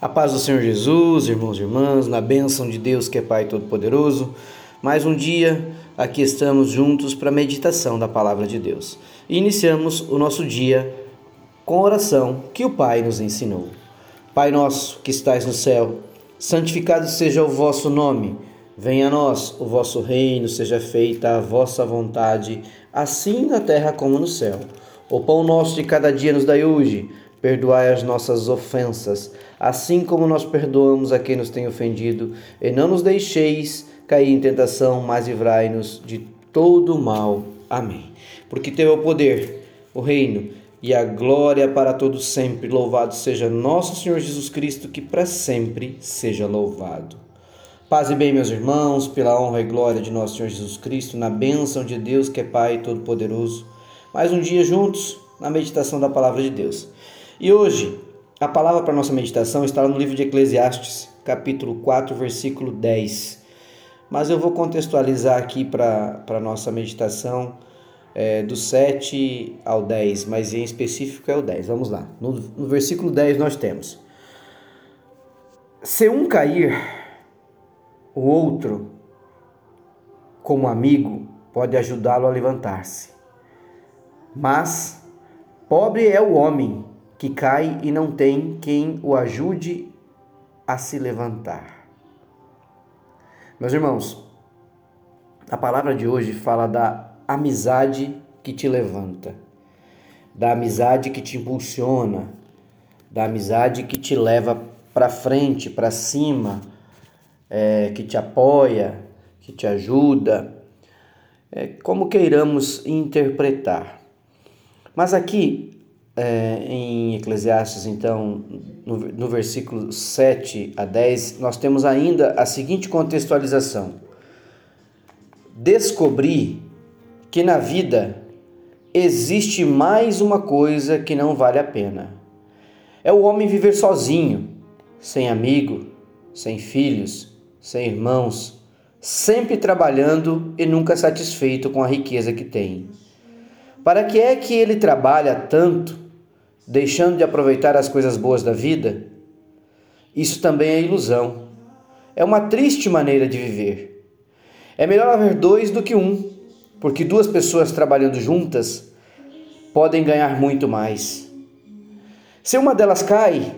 A paz do Senhor Jesus, irmãos e irmãs, na bênção de Deus que é Pai Todo-Poderoso. Mais um dia aqui estamos juntos para a meditação da palavra de Deus. E iniciamos o nosso dia com a oração que o Pai nos ensinou. Pai nosso que estais no céu, santificado seja o vosso nome. Venha a nós o vosso reino, seja feita a vossa vontade, assim na terra como no céu. O pão nosso de cada dia nos dai hoje Perdoai as nossas ofensas, assim como nós perdoamos a quem nos tem ofendido, e não nos deixeis cair em tentação, mas livrai-nos de todo o mal. Amém. Porque teu é o poder, o reino e a glória para todos sempre. Louvado seja nosso Senhor Jesus Cristo, que para sempre seja louvado. Paz e bem, meus irmãos, pela honra e glória de nosso Senhor Jesus Cristo, na bênção de Deus que é Pai Todo-Poderoso. Mais um dia juntos na meditação da palavra de Deus. E hoje, a palavra para nossa meditação está no livro de Eclesiastes, capítulo 4, versículo 10. Mas eu vou contextualizar aqui para a nossa meditação é, do 7 ao 10, mas em específico é o 10. Vamos lá. No, no versículo 10 nós temos: Se um cair, o outro, como amigo, pode ajudá-lo a levantar-se. Mas pobre é o homem que cai e não tem quem o ajude a se levantar. Meus irmãos, a palavra de hoje fala da amizade que te levanta, da amizade que te impulsiona, da amizade que te leva para frente, para cima, é, que te apoia, que te ajuda, é, como queiramos interpretar. Mas aqui é, em Eclesiastes, então, no, no versículo 7 a 10, nós temos ainda a seguinte contextualização: Descobri que na vida existe mais uma coisa que não vale a pena. É o homem viver sozinho, sem amigo, sem filhos, sem irmãos, sempre trabalhando e nunca satisfeito com a riqueza que tem. Para que é que ele trabalha tanto deixando de aproveitar as coisas boas da vida, isso também é ilusão. É uma triste maneira de viver. É melhor haver dois do que um, porque duas pessoas trabalhando juntas podem ganhar muito mais. Se uma delas cai,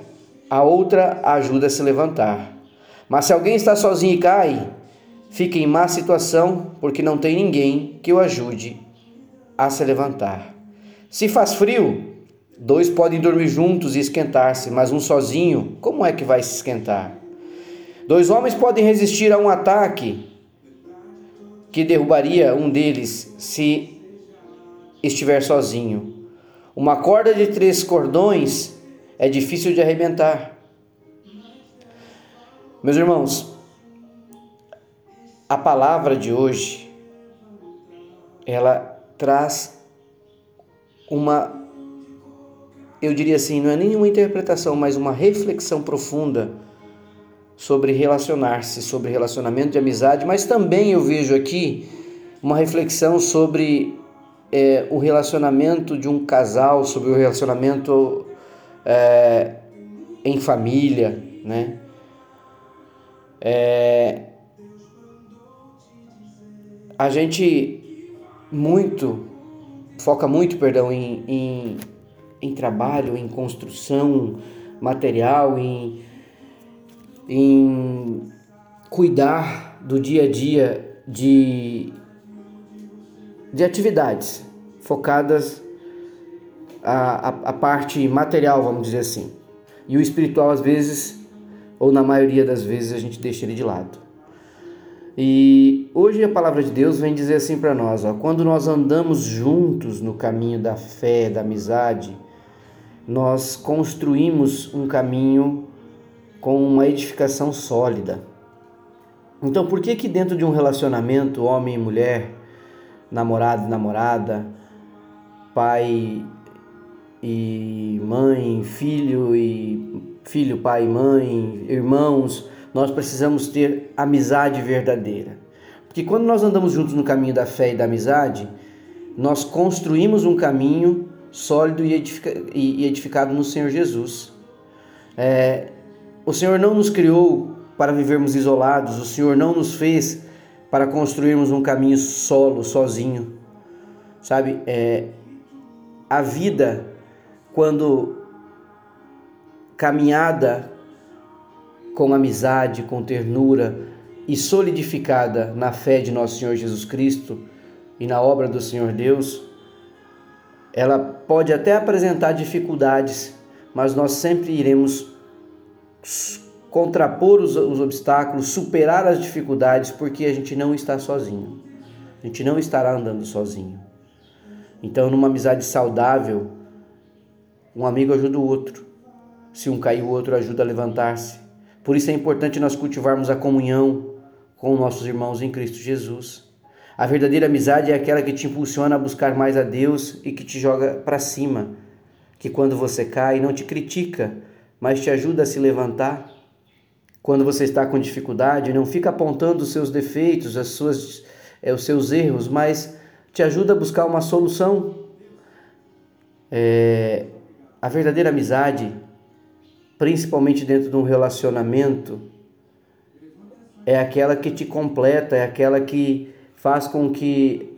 a outra ajuda a se levantar. Mas se alguém está sozinho e cai, fica em má situação porque não tem ninguém que o ajude a se levantar. Se faz frio, Dois podem dormir juntos e esquentar-se, mas um sozinho, como é que vai se esquentar? Dois homens podem resistir a um ataque que derrubaria um deles se estiver sozinho. Uma corda de três cordões é difícil de arrebentar. Meus irmãos, a palavra de hoje ela traz uma eu diria assim, não é nenhuma interpretação, mas uma reflexão profunda sobre relacionar-se, sobre relacionamento de amizade, mas também eu vejo aqui uma reflexão sobre é, o relacionamento de um casal, sobre o relacionamento é, em família, né? É, a gente muito foca muito, perdão, em, em em trabalho, em construção material, em, em cuidar do dia a dia de, de atividades focadas a, a, parte material, vamos dizer assim. E o espiritual, às vezes, ou na maioria das vezes, a gente deixa ele de lado. E hoje a palavra de Deus vem dizer assim para nós: ó, quando nós andamos juntos no caminho da fé, da amizade, nós construímos um caminho com uma edificação sólida. Então, por que que dentro de um relacionamento homem e mulher, namorado e namorada, pai e mãe, filho e filho, pai e mãe, irmãos, nós precisamos ter amizade verdadeira. Porque quando nós andamos juntos no caminho da fé e da amizade, nós construímos um caminho sólido e, edificado no Senhor Jesus. É, o Senhor não nos criou para vivermos isolados, o Senhor não nos fez para construirmos um caminho solo, sozinho. Sabe, é, a vida, quando caminhada com amizade, com ternura e solidificada na fé de nosso Senhor Jesus Cristo e na obra do Senhor Deus, ela pode até apresentar dificuldades, mas nós sempre iremos contrapor os, os, obstáculos, superar as dificuldades, porque a gente não está sozinho. A gente não estará andando sozinho. Então, numa amizade saudável, um amigo ajuda o outro. Se um cair, o outro ajuda a levantar-se. Por isso é importante nós cultivarmos a comunhão com nossos irmãos em Cristo Jesus. A verdadeira amizade é aquela que te impulsiona a buscar mais a Deus e que te joga para cima, que quando você cai não te critica, mas te ajuda a se levantar. Quando você está com dificuldade, não fica apontando os seus defeitos, as suas, é, os seus erros, mas te ajuda a buscar uma solução. É, a verdadeira amizade, principalmente dentro de um relacionamento, é aquela que te completa, é aquela que faz com que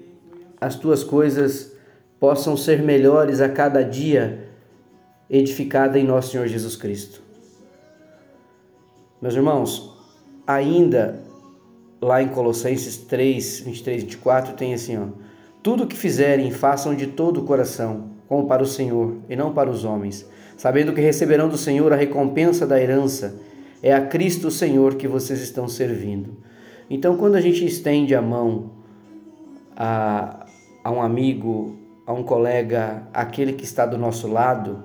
as tuas coisas possam ser melhores a cada dia, edificada em nosso Senhor Jesus Cristo. Meus irmãos, ainda lá em Colossenses 3, 23 e 24 tem assim, ó. Tudo o que fizerem, façam de todo o coração, como para o Senhor, e não para os homens, sabendo que receberão do Senhor a recompensa da herança. É a Cristo Senhor que vocês estão servindo. Então, quando a gente estende a mão a, a um amigo, a um colega, aquele que está do nosso lado,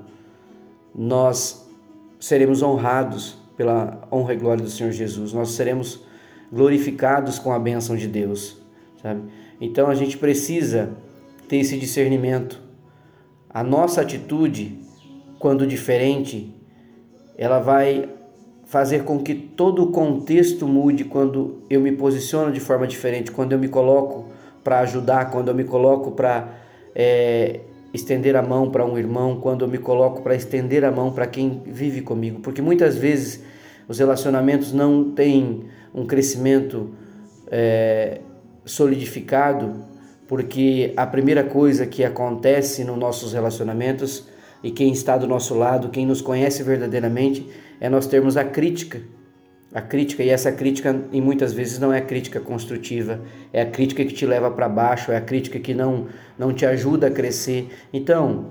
nós seremos honrados pela honra e glória do Senhor Jesus. Nós seremos glorificados com a bênção de Deus, sabe? Então a gente precisa ter esse discernimento. A nossa atitude, quando diferente, ela vai fazer com que todo o contexto mude quando eu me posiciono de forma diferente, quando eu me coloco para ajudar, quando eu me coloco para é, estender a mão para um irmão, quando eu me coloco para estender a mão para quem vive comigo, porque muitas vezes os relacionamentos não têm um crescimento é, solidificado, porque a primeira coisa que acontece nos nossos relacionamentos e quem está do nosso lado, quem nos conhece verdadeiramente, é nós termos a crítica. A crítica, e essa crítica, e muitas vezes, não é crítica construtiva, é a crítica que te leva para baixo, é a crítica que não, não te ajuda a crescer. Então,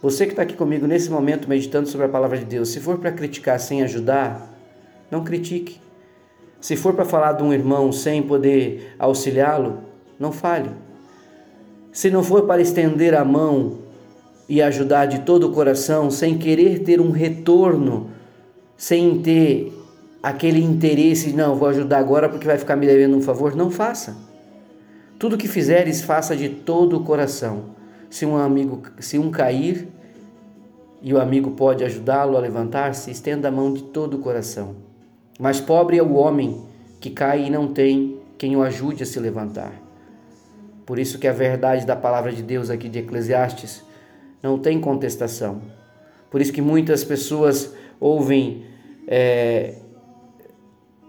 você que está aqui comigo nesse momento meditando sobre a palavra de Deus, se for para criticar sem ajudar, não critique. Se for para falar de um irmão sem poder auxiliá-lo, não fale. Se não for para estender a mão e ajudar de todo o coração, sem querer ter um retorno, sem ter aquele interesse, não, vou ajudar agora porque vai ficar me devendo um favor, não faça. Tudo que fizeres, faça de todo o coração. Se um amigo, se um cair e o amigo pode ajudá-lo a levantar-se, estenda a mão de todo o coração. Mas pobre é o homem que cai e não tem quem o ajude a se levantar. Por isso que a verdade da palavra de Deus aqui de Eclesiastes não tem contestação. Por isso que muitas pessoas ouvem, é,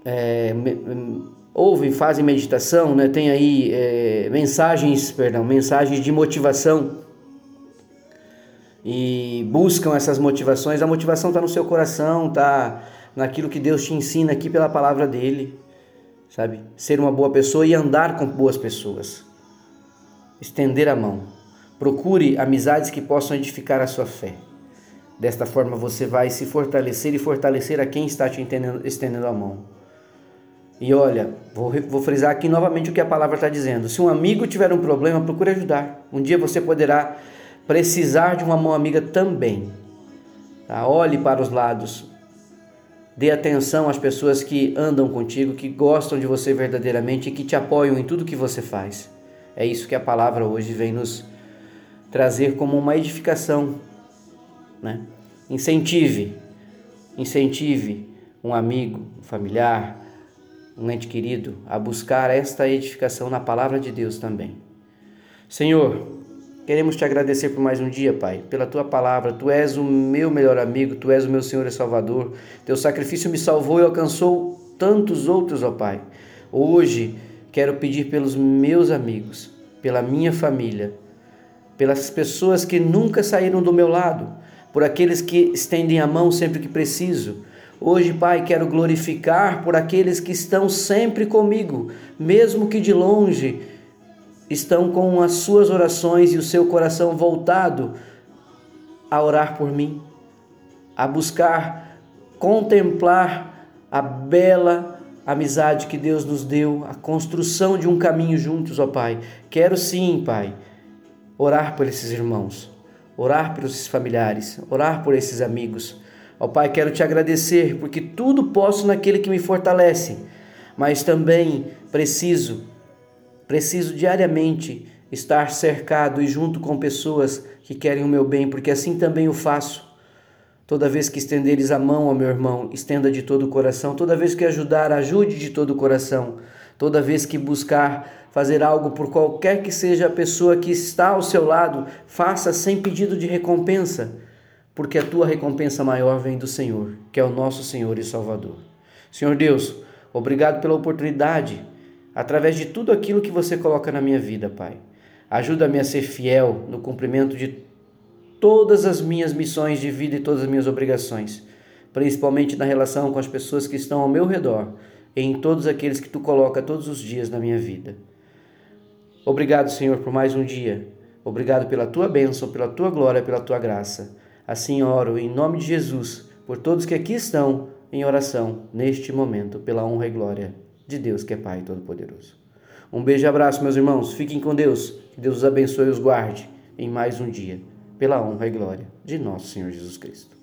é, ouvem, fazem meditação, né? tem aí é, mensagens, perdão, mensagens de motivação e buscam essas motivações. A motivação está no seu coração, está naquilo que Deus te ensina aqui pela palavra dele, sabe? Ser uma boa pessoa e andar com boas pessoas. Estender a mão. Procure amizades que possam edificar a sua fé. Desta forma você vai se fortalecer e fortalecer a quem está te estendendo a mão. E olha, vou, vou frisar aqui novamente o que a palavra está dizendo. Se um amigo tiver um problema, procure ajudar. Um dia você poderá precisar de uma mão amiga também. Tá? Olhe para os lados. Dê atenção às pessoas que andam contigo, que gostam de você verdadeiramente e que te apoiam em tudo que você faz. É isso que a palavra hoje vem nos trazer como uma edificação. Né? Incentive, incentive um amigo, um familiar, um ente querido a buscar esta edificação na palavra de Deus também. Senhor, Queremos te agradecer por mais um dia, Pai, pela tua palavra. Tu és o meu melhor amigo, tu és o meu Senhor e Salvador. Teu sacrifício me salvou e alcançou tantos outros, ó Pai. Hoje quero pedir pelos meus amigos, pela minha família, pelas pessoas que nunca saíram do meu lado, por aqueles que estendem a mão sempre que preciso. Hoje, Pai, quero glorificar por aqueles que estão sempre comigo, mesmo que de longe estão com as suas orações e o seu coração voltado a orar por mim, a buscar contemplar a bela amizade que Deus nos deu, a construção de um caminho juntos, ó Pai. Quero sim, Pai, orar por esses irmãos, orar esses familiares, orar por esses amigos. Ó Pai, quero te agradecer porque tudo posso naquele que me fortalece, mas também preciso Preciso diariamente estar cercado e junto com pessoas que querem o meu bem, porque assim também o faço. Toda vez que estenderes a mão ao meu irmão, estenda de todo o coração. Toda vez que ajudar, ajude de todo o coração. Toda vez que buscar fazer algo por qualquer que seja a pessoa que está ao seu lado, faça sem pedido de recompensa, porque a tua recompensa maior vem do Senhor, que é o nosso Senhor e Salvador. Senhor Deus, obrigado pela oportunidade através de tudo aquilo que você coloca na minha vida, Pai. Ajuda-me a ser fiel no cumprimento de todas as minhas missões de vida e todas as minhas obrigações, principalmente na relação com as pessoas que estão ao meu redor em todos aqueles que tu coloca todos os dias na minha vida. Obrigado, Senhor, por mais um dia. Obrigado pela tua bênção, pela tua glória, pela tua graça. Assim oro em nome de Jesus por todos que aqui estão em oração neste momento, pela honra e glória de Deus que é Pai Todo-Poderoso. Um beijo e abraço, meus irmãos. Fiquem com Deus. Que Deus os abençoe e os guarde em mais um dia, pela honra e glória de nosso Senhor Jesus Cristo.